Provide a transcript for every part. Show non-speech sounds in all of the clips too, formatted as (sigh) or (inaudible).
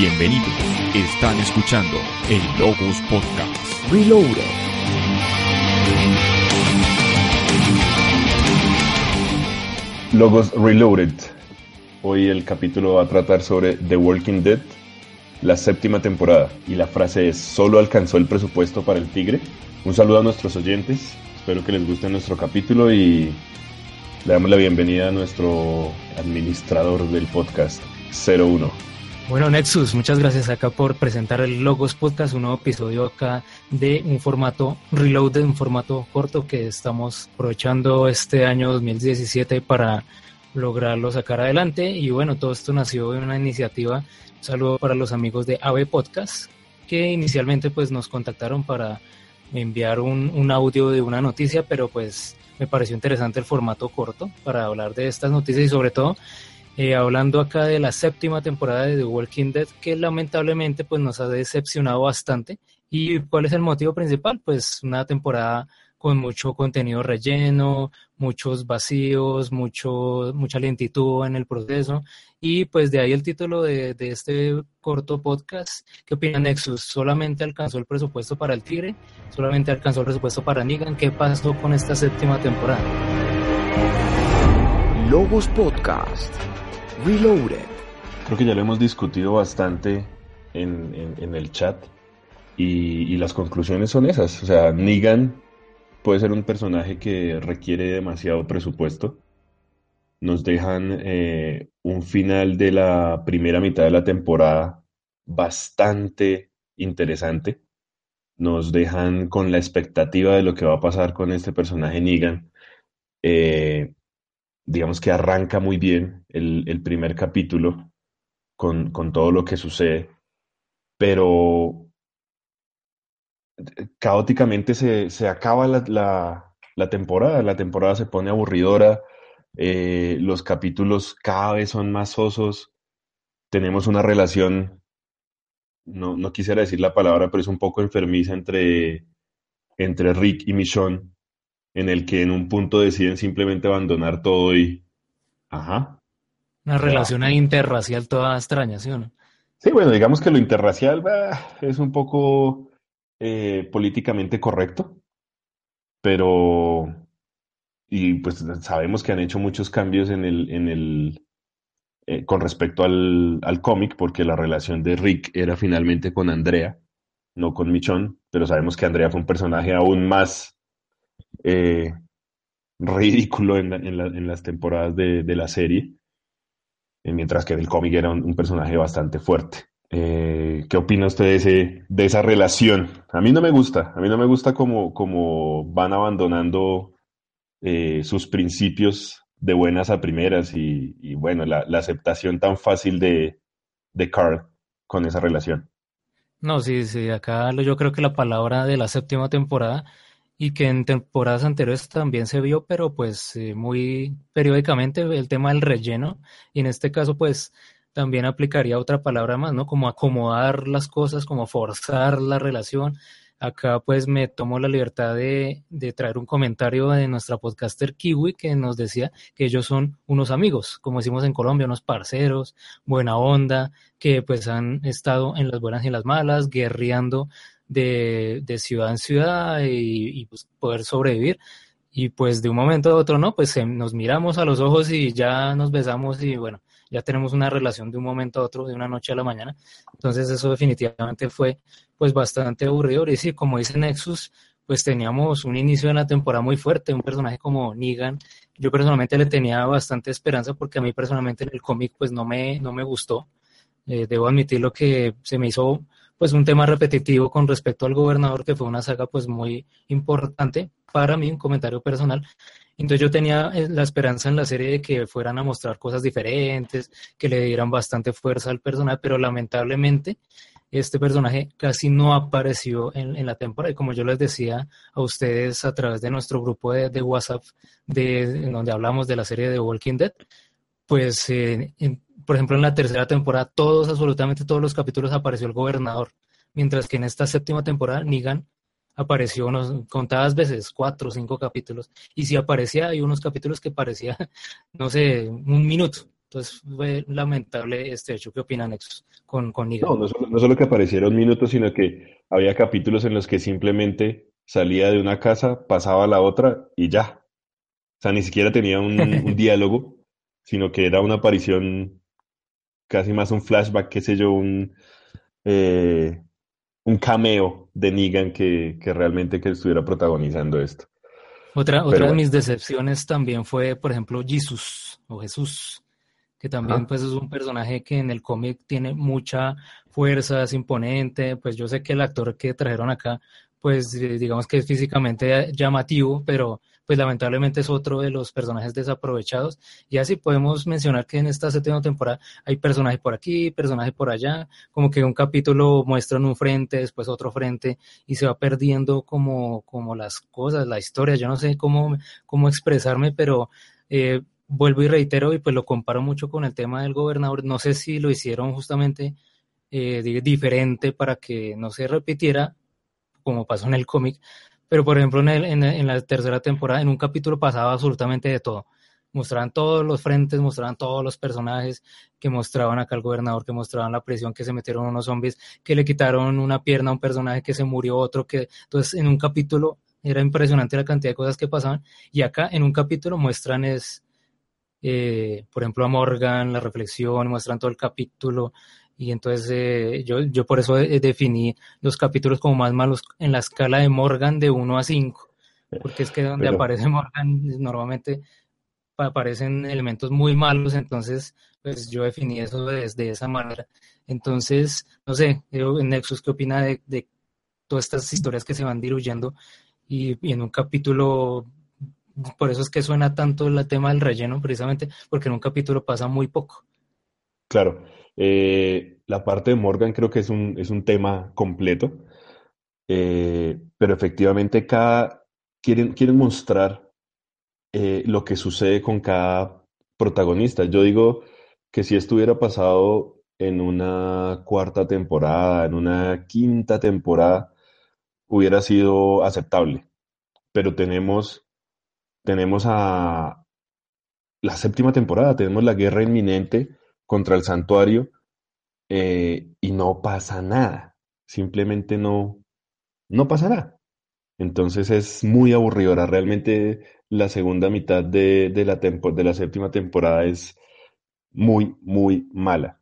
Bienvenidos. Están escuchando el Logos Podcast. Reloaded. Logos Reloaded. Hoy el capítulo va a tratar sobre The Walking Dead, la séptima temporada. Y la frase es, ¿solo alcanzó el presupuesto para el tigre? Un saludo a nuestros oyentes. Espero que les guste nuestro capítulo y le damos la bienvenida a nuestro administrador del podcast, 01. Bueno, Nexus, muchas gracias acá por presentar el Logos Podcast, un nuevo episodio acá de un formato reloaded, un formato corto que estamos aprovechando este año 2017 para lograrlo sacar adelante. Y bueno, todo esto nació de una iniciativa. Un saludo para los amigos de AVE Podcast, que inicialmente pues nos contactaron para enviar un, un audio de una noticia, pero pues me pareció interesante el formato corto para hablar de estas noticias y sobre todo eh, hablando acá de la séptima temporada de The Walking Dead, que lamentablemente pues nos ha decepcionado bastante. ¿Y cuál es el motivo principal? Pues una temporada con mucho contenido relleno, muchos vacíos, mucho, mucha lentitud en el proceso. Y pues de ahí el título de, de este corto podcast. ¿Qué opina Nexus? ¿Solamente alcanzó el presupuesto para el Tigre? ¿Solamente alcanzó el presupuesto para Negan? ¿Qué pasó con esta séptima temporada? Logos Podcast. Reloaded. Creo que ya lo hemos discutido bastante en, en, el chat y, y, las conclusiones son esas. O sea, Negan puede ser un personaje que requiere demasiado presupuesto. Nos dejan eh, un final de la primera mitad de la temporada bastante interesante. Nos dejan con la expectativa de lo que va a pasar con este personaje Negan. Eh, digamos que arranca muy bien el, el primer capítulo con, con, todo lo que sucede, pero caóticamente se, se acaba la, la, temporada, la temporada se pone aburridora, eh, los capítulos cada vez son más sosos, tenemos una relación, no, no quisiera decir la palabra, pero es un poco enfermiza entre, entre Rick y Michonne, en el que en un punto deciden simplemente abandonar todo y... Ajá. Una relación interracial toda extraña, ¿sí o no? Sí, bueno, digamos que lo interracial es un poco eh, políticamente correcto, pero... Y pues sabemos que han hecho muchos cambios en el... En el eh, con respecto al, al cómic, porque la relación de Rick era finalmente con Andrea, no con Michonne, pero sabemos que Andrea fue un personaje aún más eh, ridículo en, en, la, en, las temporadas de, la serie, eh, mientras que del cómic era un, personaje bastante fuerte. Eh, ¿Qué opina usted de, esa relación? A mí no me gusta, a mí no me gusta como, como van abandonando sus principios de buenas a primeras y, bueno, la, la, aceptación tan fácil de, de Carl con esa relación. No, sí, sí, acá yo creo que la palabra de la séptima temporada y que en temporadas anteriores también se vio, pero pues eh, muy periódicamente el tema del relleno y en este caso pues también aplicaría otra palabra más, ¿no? Como acomodar las cosas, como forzar la relación. Acá pues me tomo la libertad de, traer un comentario de nuestra podcaster Kiwi que nos decía que ellos son unos amigos, como decimos en Colombia, unos parceros, buena onda, que pues han estado en las buenas y las malas, guerreando de, de ciudad en ciudad y, pues poder sobrevivir. Y pues de un momento a otro, ¿no? Pues nos miramos a los ojos y ya nos besamos y bueno, ya tenemos una relación de un momento a otro, de una noche a la mañana. Entonces eso definitivamente fue pues bastante aburrido. Y sí, como dice Nexus, pues teníamos un inicio de la temporada muy fuerte, un personaje como Negan. Yo personalmente le tenía bastante esperanza porque a mí personalmente en el cómic pues no me, no me gustó. Eh, debo admitirlo que se me hizo pues un tema repetitivo con respecto al gobernador, que fue una saga pues muy importante para mí, un comentario personal. Entonces yo tenía eh, la esperanza en la serie de que fueran a mostrar cosas diferentes, que le dieran bastante fuerza al personaje, pero lamentablemente este personaje casi no apareció en, la temporada. Y como yo les decía a ustedes a través de nuestro grupo de, WhatsApp, de, en donde hablamos de la serie de Walking Dead, pues, eh, por ejemplo, en la tercera temporada, todos, absolutamente todos los capítulos apareció el gobernador, mientras que en esta séptima temporada Negan apareció unos contadas veces, cuatro o cinco capítulos, y si aparecía, hay unos capítulos que parecía, (laughs) no sé, un minuto. Entonces fue lamentable este hecho. ¿Qué opinan Nexus con, con No, no solo, no solo que aparecieron minutos, sino que había capítulos en los que simplemente salía de una casa, pasaba a la otra y ya. O sea, ni siquiera tenía un, (laughs) diálogo, sino que era una aparición, casi más un flashback, qué sé yo, un, eh, un cameo de Negan que, que realmente que estuviera protagonizando esto. Otra, otra de mis decepciones también fue, por ejemplo, Jesús o Jesús que también pues es un personaje que en el cómic tiene mucha fuerza, es imponente, pues yo sé que el actor que trajeron acá, pues eh, digamos que es físicamente llamativo, pero pues lamentablemente es otro de los personajes desaprovechados. Y así podemos mencionar que en esta séptima temporada hay personajes por aquí, personajes por allá, como que un capítulo muestran un frente, después otro frente, y se va perdiendo como, como las cosas, la historia, yo no sé cómo, cómo expresarme, pero eh, vuelvo y reitero y pues lo comparo mucho con el tema del gobernador. No sé si lo hicieron justamente eh, diferente para que no se repitiera como pasó en el cómic, pero por ejemplo en, en, la tercera temporada, en un capítulo pasaba absolutamente de todo. Mostraban todos los frentes, mostraban todos los personajes que mostraban acá al gobernador, que mostraban la prisión, que se metieron unos zombies, que le quitaron una pierna a un personaje, que se murió otro, que entonces en un capítulo era impresionante la cantidad de cosas que pasaban y acá en un capítulo muestran es eh, por ejemplo, a Morgan, la reflexión, muestran todo el capítulo. Y entonces eh, yo, yo por eso definí los capítulos como más malos en la escala de Morgan de 1 a 5. Porque es que donde aparece Morgan normalmente aparecen elementos muy malos, entonces pues yo definí eso desde esa manera. Entonces, no sé, Nexus, ¿qué opina de, de todas estas historias que se van diluyendo y, y en un capítulo por eso es que suena tanto el tema del relleno, precisamente porque en un capítulo pasa muy poco. Claro, eh, la parte de Morgan creo que es un, es un tema completo, eh, pero efectivamente cada, quieren, quieren mostrar eh, lo que sucede con cada protagonista. Yo digo que si esto hubiera pasado en una cuarta temporada, en una quinta temporada, hubiera sido aceptable, pero tenemos tenemos a la séptima temporada, tenemos la guerra inminente contra el santuario eh, y no pasa nada, simplemente no, no pasa nada. Entonces es muy aburridora, realmente la segunda mitad de, la, de la séptima temporada es muy, muy mala.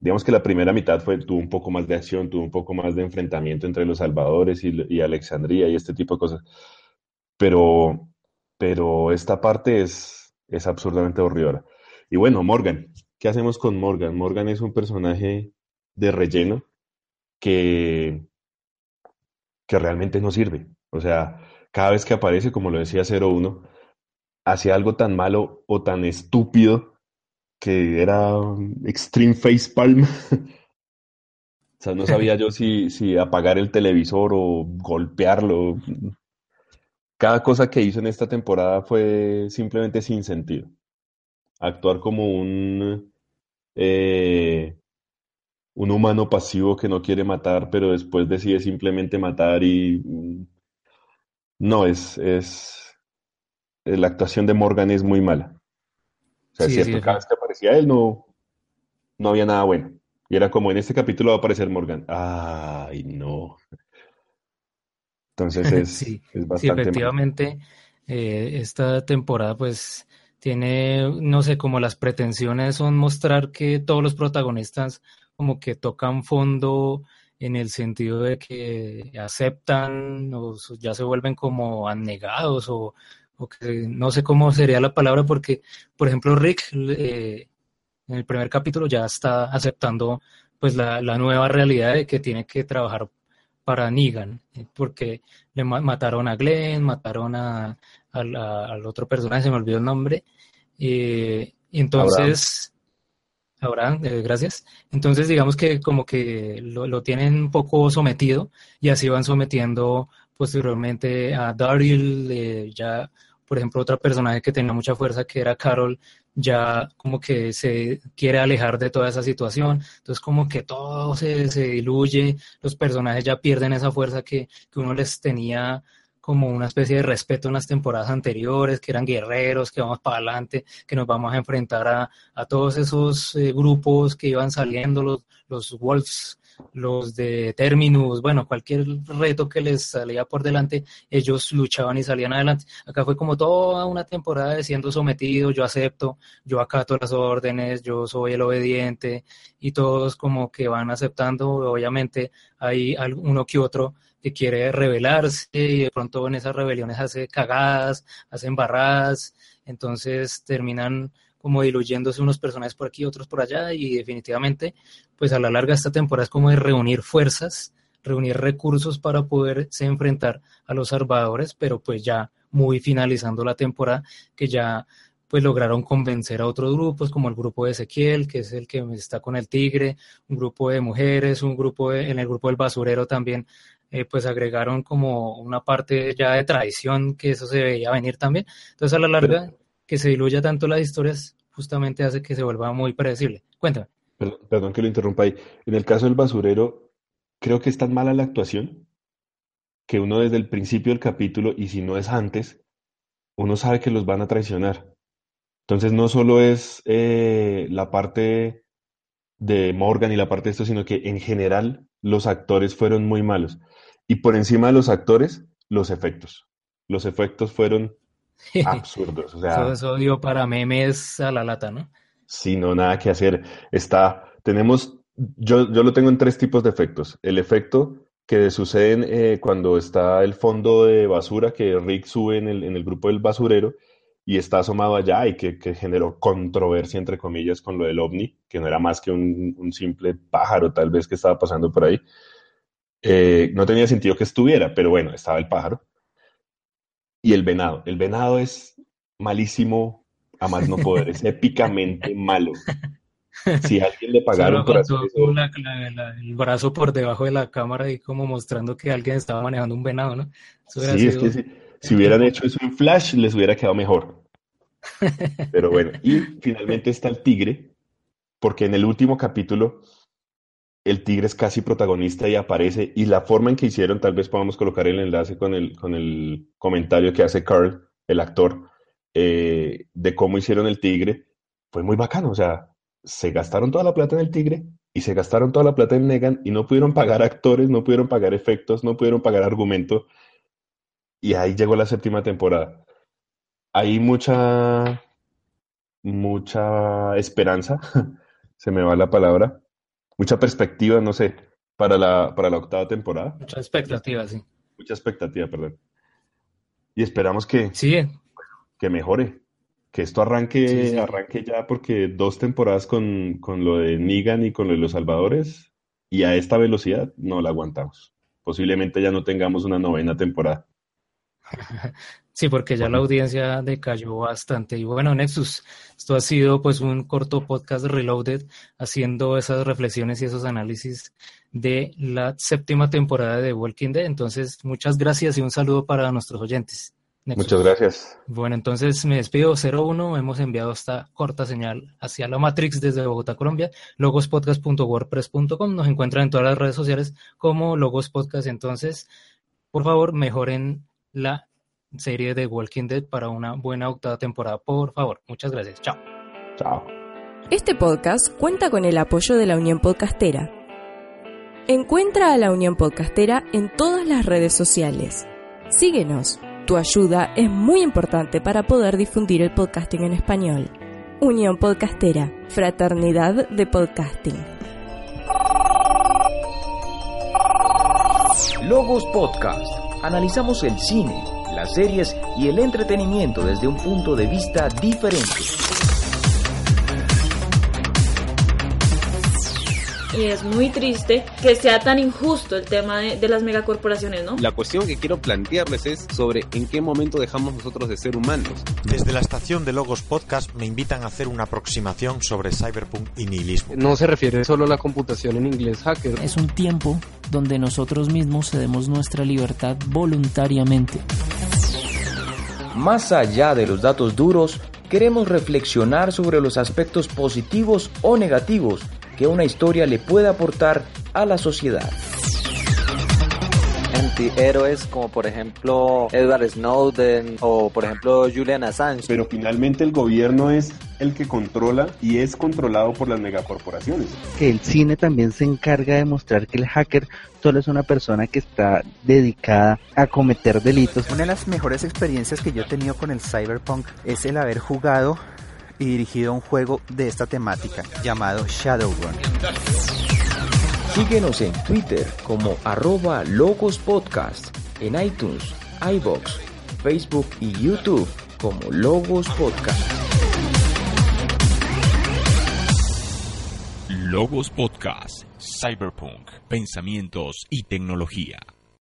Digamos que la primera mitad fue, tuvo un poco más de acción, tuvo un poco más de enfrentamiento entre los salvadores y, y Alexandría y este tipo de cosas. Pero pero esta parte es, es absurdamente aburridora. Y bueno, Morgan, ¿qué hacemos con Morgan? Morgan es un personaje de relleno que, que realmente no sirve. O sea, cada vez que aparece, como lo decía 01, hace algo tan malo o tan estúpido que era Extreme Face Palm. (laughs) o sea, no sabía yo si, si apagar el televisor o golpearlo cada cosa que hizo en esta temporada fue simplemente sin sentido. Actuar como un, eh, un humano pasivo que no quiere matar, pero después decide simplemente matar y... Mm, no, es, es... La actuación de Morgan es muy mala. O sea, es cierto, cada vez que aparecía él no, no había nada bueno. Y era como en este capítulo va a aparecer Morgan. Ay, no. Entonces (laughs) es, sí, bastante. Sí, efectivamente, eh, esta temporada pues tiene, no sé, como las pretensiones son mostrar que todos los protagonistas como que tocan fondo en el sentido de que aceptan o ya se vuelven como anegados o, que no sé cómo sería la palabra porque, por ejemplo, Rick eh, en el primer capítulo ya está aceptando pues la, nueva realidad de que tiene que trabajar para Negan, eh, porque le mataron a Glenn, mataron a, al otro personaje, se me olvidó el nombre, y entonces... Abraham, eh, gracias. Entonces, digamos que como que lo, lo, tienen un poco sometido y así van sometiendo posteriormente a Daryl, eh, ya, por ejemplo, otra personaje que tenía mucha fuerza, que era Carol, ya como que se quiere alejar de toda esa situación, entonces como que todo se, se diluye, los personajes ya pierden esa fuerza que, que uno les tenía como una especie de respeto en las temporadas anteriores, que eran guerreros, que vamos para adelante, que nos vamos a enfrentar a, a todos esos eh, grupos que iban saliendo, los, los Wolves, los de Terminus, bueno, cualquier reto que les salía por delante, ellos luchaban y salían adelante. Acá fue como toda una temporada de siendo sometido, yo acepto, yo acato las órdenes, yo soy el obediente y todos como que van aceptando, obviamente hay uno que otro que quiere rebelarse y de pronto en esas rebeliones hace cagadas, hace embarradas, entonces terminan como diluyéndose unos personajes por aquí, otros por allá y definitivamente pues a la larga esta temporada es como de reunir fuerzas, reunir recursos para poderse enfrentar a los salvadores, pero pues ya muy finalizando la temporada que ya pues lograron convencer a otros grupos, como el grupo de Ezequiel, que es el que está con el tigre, un grupo de mujeres, un grupo en el grupo del basurero también eh, pues agregaron como una parte ya de tradición que eso se veía venir también. Entonces a la larga, que se diluya tanto las historias, justamente hace que se vuelva muy predecible. Cuéntame. Perdón, que lo interrumpa ahí. En el caso del basurero, creo que es tan mala la actuación que uno desde el principio del capítulo, y si no es antes, uno sabe que los van a traicionar. Entonces no solo es eh, la parte de Morgan y la parte de esto, sino que en general los actores fueron muy malos. Y por encima de los actores, los efectos. Los efectos fueron (laughs) absurdos. O sea, eso, dio para memes a la lata, ¿no? Sí, no, nada que hacer. Está, tenemos, yo, yo lo tengo en tres tipos de efectos. El efecto que sucede eh, cuando está el fondo de basura que Rick sube en el, en el grupo del basurero y está asomado allá y que, que, generó controversia, entre comillas, con lo del ovni, que no era más que un, un simple pájaro tal vez que estaba pasando por ahí. Eh, no tenía sentido que estuviera, pero bueno, estaba el pájaro. Y el venado. El venado es malísimo, a más no poder, es (laughs) épicamente malo. Si alguien le pagaron por hacer el brazo por debajo de la cámara y como mostrando que alguien estaba manejando un venado, ¿no? sí, es que si, hubieran hecho eso en Flash, les hubiera quedado mejor. Pero bueno, y finalmente está el tigre, porque en el último capítulo el tigre es casi protagonista y aparece, y la forma en que hicieron, tal vez podamos colocar el enlace con el, con el comentario que hace Carl, el actor, eh, de cómo hicieron el tigre, fue muy bacano, o sea, se gastaron toda la plata en el tigre y se gastaron toda la plata en Negan y no pudieron pagar actores, no pudieron pagar efectos, no pudieron pagar argumento, y ahí llegó la séptima temporada. Hay mucha, mucha esperanza, (laughs) se me va la palabra, mucha perspectiva, no sé, para la, para la octava temporada. Mucha expectativa, sí. Mucha expectativa, perdón. Y esperamos que, sí. que mejore, que esto arranque, arranque ya, porque dos temporadas con, con lo de Negan y con lo de los Salvadores, y a esta velocidad no la aguantamos. Posiblemente ya no tengamos una novena temporada. (laughs) Sí, porque ya la audiencia decayó bastante. Y bueno, Nexus, esto ha sido pues un corto podcast Reloaded haciendo esas reflexiones y esos análisis de la séptima temporada de Walking Dead. Entonces, muchas gracias y un saludo para nuestros oyentes. Muchas gracias. Bueno, entonces me despido 01. Hemos enviado esta corta señal hacia la Matrix desde Bogotá, Colombia. Logospodcast.wordpress.com. Nos encuentran en todas las redes sociales como Logos Podcast. Entonces, por favor, mejoren la serie de Walking Dead para una buena octava temporada, por favor. Muchas gracias. Chao. Chao. Este podcast cuenta con el apoyo de la Unión Podcastera. Encuentra a la Unión Podcastera en todas las redes sociales. Síguenos. Tu ayuda es muy importante para poder difundir el podcasting en español. Unión Podcastera, Fraternidad de Podcasting. Logos Podcast. Analizamos el cine las series y el entretenimiento desde un punto de vista diferente. Y es muy triste que sea tan injusto el tema de, de las megacorporaciones, ¿no? La cuestión que quiero plantearles es sobre en qué momento dejamos nosotros de ser humanos. Desde la estación de Logos Podcast me invitan a hacer una aproximación sobre cyberpunk y nihilismo. No se refiere solo a la computación en inglés hacker. Es un tiempo donde nosotros mismos cedemos nuestra libertad voluntariamente. Más allá de los datos duros, queremos reflexionar sobre los aspectos positivos o negativos que una historia le puede aportar a la sociedad. Antihéroes como por ejemplo Edward Snowden o por ejemplo Julian Assange. Pero finalmente el gobierno es el que controla y es controlado por las megacorporaciones. Que el cine también se encarga de mostrar que el hacker solo es una persona que está dedicada a cometer delitos. Una de las mejores experiencias que yo he tenido con el cyberpunk es el haber jugado y dirigido un juego de esta temática llamado Shadowrun. Síguenos en Twitter como arroba Logos Podcast, en iTunes, iBox, Facebook y YouTube como Logos Podcast. Logos Podcast, Cyberpunk, Pensamientos y Tecnología.